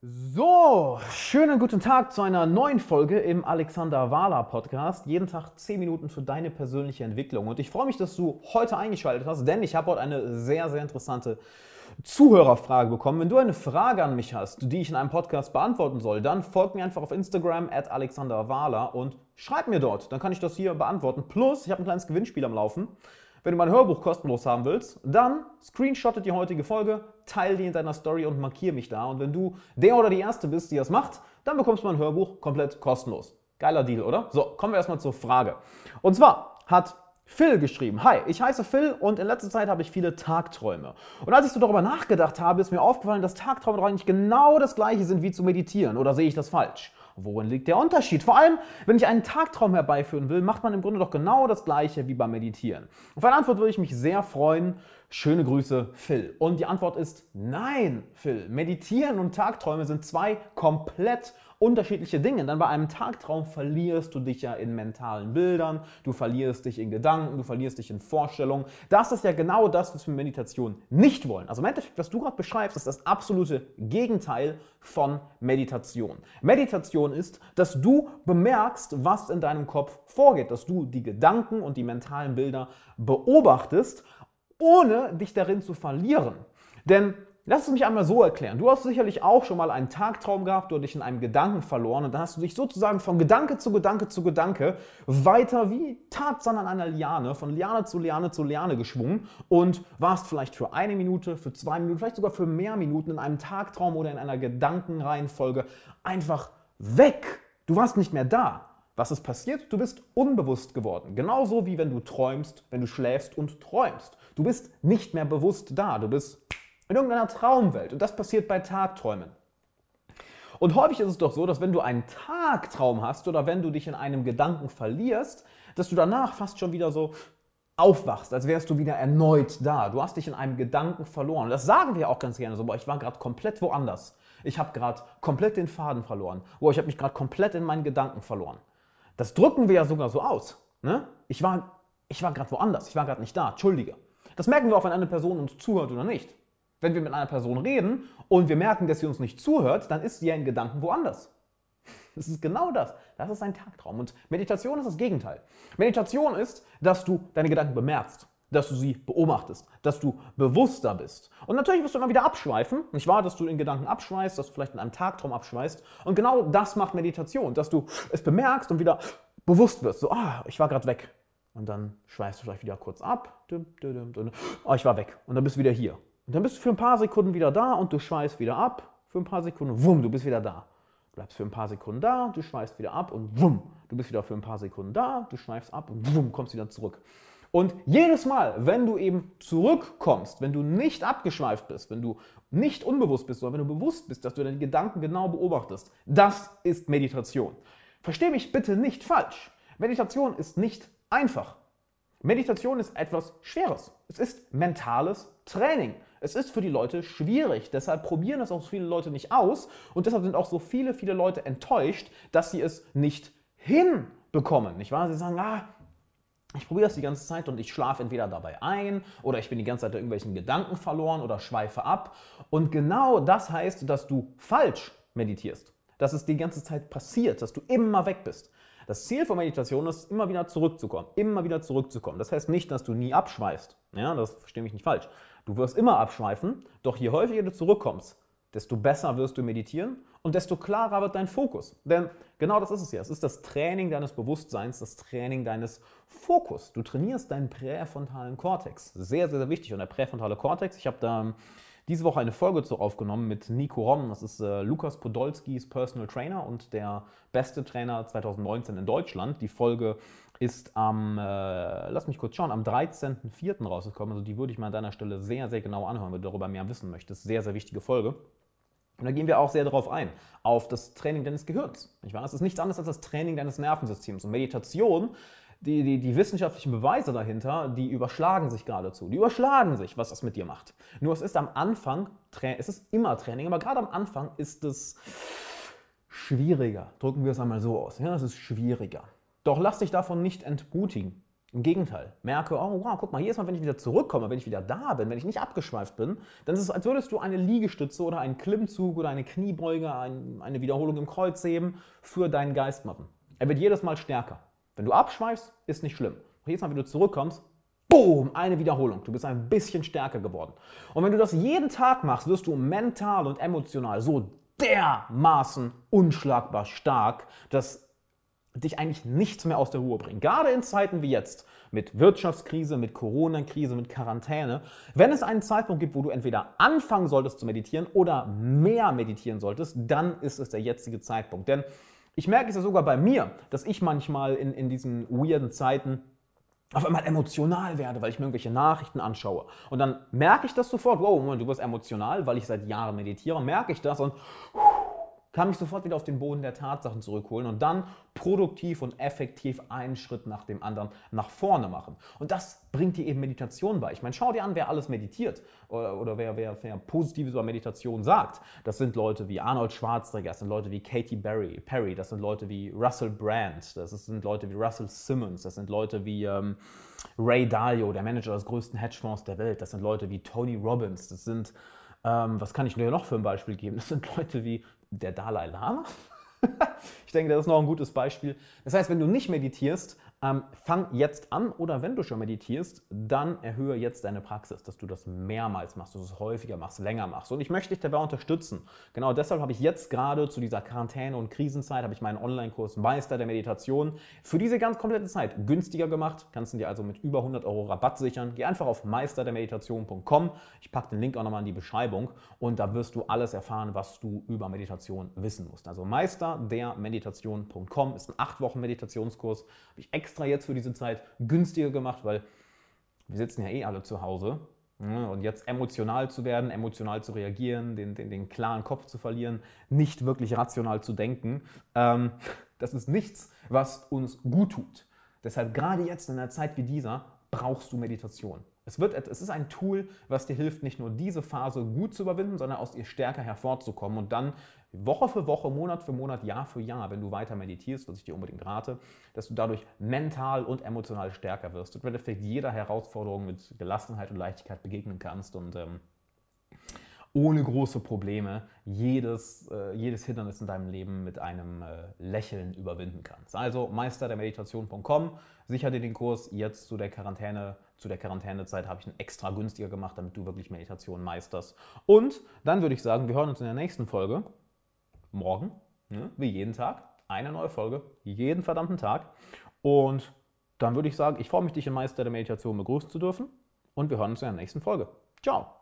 So, schönen guten Tag zu einer neuen Folge im Alexander Wahler Podcast. Jeden Tag 10 Minuten für deine persönliche Entwicklung. Und ich freue mich, dass du heute eingeschaltet hast, denn ich habe heute eine sehr, sehr interessante Zuhörerfrage bekommen. Wenn du eine Frage an mich hast, die ich in einem Podcast beantworten soll, dann folg mir einfach auf Instagram at Alexander Wahler und schreib mir dort. Dann kann ich das hier beantworten. Plus, ich habe ein kleines Gewinnspiel am Laufen. Wenn du mein Hörbuch kostenlos haben willst, dann screenshotte die heutige Folge, teile die in deiner Story und markiere mich da. Und wenn du der oder die Erste bist, die das macht, dann bekommst du mein Hörbuch komplett kostenlos. Geiler Deal, oder? So, kommen wir erstmal zur Frage. Und zwar hat Phil geschrieben. Hi, ich heiße Phil und in letzter Zeit habe ich viele Tagträume. Und als ich so darüber nachgedacht habe, ist mir aufgefallen, dass Tagträume doch eigentlich genau das gleiche sind wie zu meditieren. Oder sehe ich das falsch? Worin liegt der Unterschied? Vor allem, wenn ich einen Tagtraum herbeiführen will, macht man im Grunde doch genau das gleiche wie beim Meditieren. Auf eine Antwort würde ich mich sehr freuen. Schöne Grüße, Phil. Und die Antwort ist nein, Phil. Meditieren und Tagträume sind zwei komplett unterschiedliche Dinge. Denn bei einem Tagtraum verlierst du dich ja in mentalen Bildern, du verlierst dich in Gedanken, du verlierst dich in Vorstellungen. Das ist ja genau das, was wir Meditation nicht wollen. Also im Endeffekt, was du gerade beschreibst, ist das absolute Gegenteil von Meditation. Meditation ist, dass du bemerkst, was in deinem Kopf vorgeht, dass du die Gedanken und die mentalen Bilder beobachtest, ohne dich darin zu verlieren. Denn Lass es mich einmal so erklären. Du hast sicherlich auch schon mal einen Tagtraum gehabt oder dich in einem Gedanken verloren und dann hast du dich sozusagen von Gedanke zu Gedanke zu Gedanke weiter wie Tarzan an einer Liane, von Liane zu Liane zu Liane geschwungen und warst vielleicht für eine Minute, für zwei Minuten, vielleicht sogar für mehr Minuten in einem Tagtraum oder in einer Gedankenreihenfolge einfach weg. Du warst nicht mehr da. Was ist passiert? Du bist unbewusst geworden. Genauso wie wenn du träumst, wenn du schläfst und träumst. Du bist nicht mehr bewusst da. Du bist in irgendeiner Traumwelt. Und das passiert bei Tagträumen. Und häufig ist es doch so, dass wenn du einen Tagtraum hast oder wenn du dich in einem Gedanken verlierst, dass du danach fast schon wieder so aufwachst, als wärst du wieder erneut da. Du hast dich in einem Gedanken verloren. Und das sagen wir auch ganz gerne so, boah, ich war gerade komplett woanders. Ich habe gerade komplett den Faden verloren. Boah, ich habe mich gerade komplett in meinen Gedanken verloren. Das drücken wir ja sogar so aus. Ne? Ich war, ich war gerade woanders. Ich war gerade nicht da. Entschuldige. Das merken wir auch, wenn eine Person uns zuhört oder nicht. Wenn wir mit einer Person reden und wir merken, dass sie uns nicht zuhört, dann ist sie ja in Gedanken woanders. Das ist genau das. Das ist ein Tagtraum. Und Meditation ist das Gegenteil. Meditation ist, dass du deine Gedanken bemerkst, dass du sie beobachtest, dass du bewusster bist. Und natürlich wirst du immer wieder abschweifen. Nicht wahr, dass du in Gedanken abschweißt, dass du vielleicht in einem Tagtraum abschweißt. Und genau das macht Meditation, dass du es bemerkst und wieder bewusst wirst. So, ah, ich war gerade weg. Und dann schweißt du vielleicht wieder kurz ab. Oh, ich war weg. Und dann bist du wieder hier. Und dann bist du für ein paar Sekunden wieder da und du schweißt wieder ab. Für ein paar Sekunden, wumm, du bist wieder da. Du bleibst für ein paar Sekunden da, du schweißt wieder ab und wumm, du bist wieder für ein paar Sekunden da, du schweifst ab und wumm, kommst wieder zurück. Und jedes Mal, wenn du eben zurückkommst, wenn du nicht abgeschweift bist, wenn du nicht unbewusst bist, sondern wenn du bewusst bist, dass du deine Gedanken genau beobachtest, das ist Meditation. Versteh mich bitte nicht falsch. Meditation ist nicht einfach. Meditation ist etwas Schweres. Es ist mentales Training. Es ist für die Leute schwierig. Deshalb probieren es auch so viele Leute nicht aus. Und deshalb sind auch so viele, viele Leute enttäuscht, dass sie es nicht hinbekommen. Nicht wahr? Sie sagen, ah, ich probiere das die ganze Zeit und ich schlafe entweder dabei ein oder ich bin die ganze Zeit irgendwelchen Gedanken verloren oder schweife ab. Und genau das heißt, dass du falsch meditierst. Dass es die ganze Zeit passiert, dass du immer weg bist. Das Ziel von Meditation ist, immer wieder zurückzukommen, immer wieder zurückzukommen. Das heißt nicht, dass du nie abschweifst. Ja, das verstehe mich nicht falsch. Du wirst immer abschweifen, doch je häufiger du zurückkommst, desto besser wirst du meditieren und desto klarer wird dein Fokus. Denn genau das ist es ja. Es ist das Training deines Bewusstseins, das Training deines Fokus. Du trainierst deinen präfrontalen Kortex. Sehr, sehr, sehr wichtig. Und der präfrontale Kortex, ich habe da diese Woche eine Folge zu aufgenommen mit Nico Rom. Das ist äh, Lukas Podolskis Personal Trainer und der beste Trainer 2019 in Deutschland. Die Folge ist am, äh, lass mich kurz schauen, am 13.04. rausgekommen. Also die würde ich mal an deiner Stelle sehr, sehr genau anhören, wenn du darüber mehr wissen möchtest. Sehr, sehr wichtige Folge. Und da gehen wir auch sehr darauf ein, auf das Training deines Gehirns. Nicht wahr? Es ist nichts anderes als das Training deines Nervensystems. Und Meditation, die, die, die wissenschaftlichen Beweise dahinter, die überschlagen sich geradezu. Die überschlagen sich, was das mit dir macht. Nur es ist am Anfang, es ist immer Training, aber gerade am Anfang ist es schwieriger. Drücken wir es einmal so aus. Ja, es ist schwieriger. Doch lass dich davon nicht entmutigen. Im Gegenteil, merke, oh wow, guck mal, ist mal, wenn ich wieder zurückkomme, wenn ich wieder da bin, wenn ich nicht abgeschweift bin, dann ist es, als würdest du eine Liegestütze oder einen Klimmzug oder eine Kniebeuge, ein, eine Wiederholung im Kreuzheben für deinen Geist machen. Er wird jedes Mal stärker. Wenn du abschweifst, ist nicht schlimm. Jedes Mal, wenn du zurückkommst, boom, eine Wiederholung. Du bist ein bisschen stärker geworden. Und wenn du das jeden Tag machst, wirst du mental und emotional so dermaßen unschlagbar stark, dass dich eigentlich nichts mehr aus der Ruhe bringt. Gerade in Zeiten wie jetzt, mit Wirtschaftskrise, mit Corona-Krise, mit Quarantäne, wenn es einen Zeitpunkt gibt, wo du entweder anfangen solltest zu meditieren oder mehr meditieren solltest, dann ist es der jetzige Zeitpunkt. Denn ich merke es ja sogar bei mir, dass ich manchmal in, in diesen weirden Zeiten auf einmal emotional werde, weil ich mir irgendwelche Nachrichten anschaue. Und dann merke ich das sofort, wow, du wirst emotional, weil ich seit Jahren meditiere, merke ich das und kann mich sofort wieder auf den Boden der Tatsachen zurückholen und dann produktiv und effektiv einen Schritt nach dem anderen nach vorne machen. Und das bringt dir eben Meditation bei. Ich meine, schau dir an, wer alles meditiert oder, oder wer, wer, wer Positives über Meditation sagt. Das sind Leute wie Arnold Schwarzenegger, das sind Leute wie Katy Perry, Perry das sind Leute wie Russell Brand, das sind Leute wie Russell Simmons, das sind Leute wie ähm, Ray Dalio, der Manager des größten Hedgefonds der Welt, das sind Leute wie Tony Robbins, das sind ähm, was kann ich dir noch für ein Beispiel geben? Das sind Leute wie der Dalai Lama. ich denke, das ist noch ein gutes Beispiel. Das heißt, wenn du nicht meditierst, ähm, fang jetzt an oder wenn du schon meditierst, dann erhöhe jetzt deine Praxis, dass du das mehrmals machst, dass du es häufiger machst, länger machst. Und ich möchte dich dabei unterstützen. Genau deshalb habe ich jetzt gerade zu dieser Quarantäne- und Krisenzeit habe ich meinen Online-Kurs Meister der Meditation für diese ganz komplette Zeit günstiger gemacht. Kannst du dir also mit über 100 Euro Rabatt sichern. Geh einfach auf meisterdermeditation.com. Ich packe den Link auch nochmal in die Beschreibung und da wirst du alles erfahren, was du über Meditation wissen musst. Also meisterdermeditation.com ist ein 8 Wochen Meditationskurs. Habe ich extra extra jetzt für diese Zeit günstiger gemacht, weil wir sitzen ja eh alle zu Hause. Ne? Und jetzt emotional zu werden, emotional zu reagieren, den, den, den klaren Kopf zu verlieren, nicht wirklich rational zu denken, ähm, das ist nichts, was uns gut tut. Deshalb gerade jetzt in einer Zeit wie dieser brauchst du Meditation. Es, wird, es ist ein Tool, was dir hilft, nicht nur diese Phase gut zu überwinden, sondern aus ihr stärker hervorzukommen. Und dann Woche für Woche, Monat für Monat, Jahr für Jahr, wenn du weiter meditierst, was ich dir unbedingt rate, dass du dadurch mental und emotional stärker wirst. Und im Endeffekt jeder Herausforderung mit Gelassenheit und Leichtigkeit begegnen kannst. Und ähm, ohne große Probleme jedes, äh, jedes Hindernis in deinem Leben mit einem äh, Lächeln überwinden kannst. Also meisterdermeditation.com, sicher dir den Kurs jetzt zu der Quarantäne, zu der Quarantänezeit habe ich ihn extra günstiger gemacht, damit du wirklich Meditation meisterst. Und dann würde ich sagen, wir hören uns in der nächsten Folge morgen, ne, wie jeden Tag, eine neue Folge, jeden verdammten Tag. Und dann würde ich sagen, ich freue mich, dich im Meister der Meditation begrüßen zu dürfen und wir hören uns in der nächsten Folge. Ciao!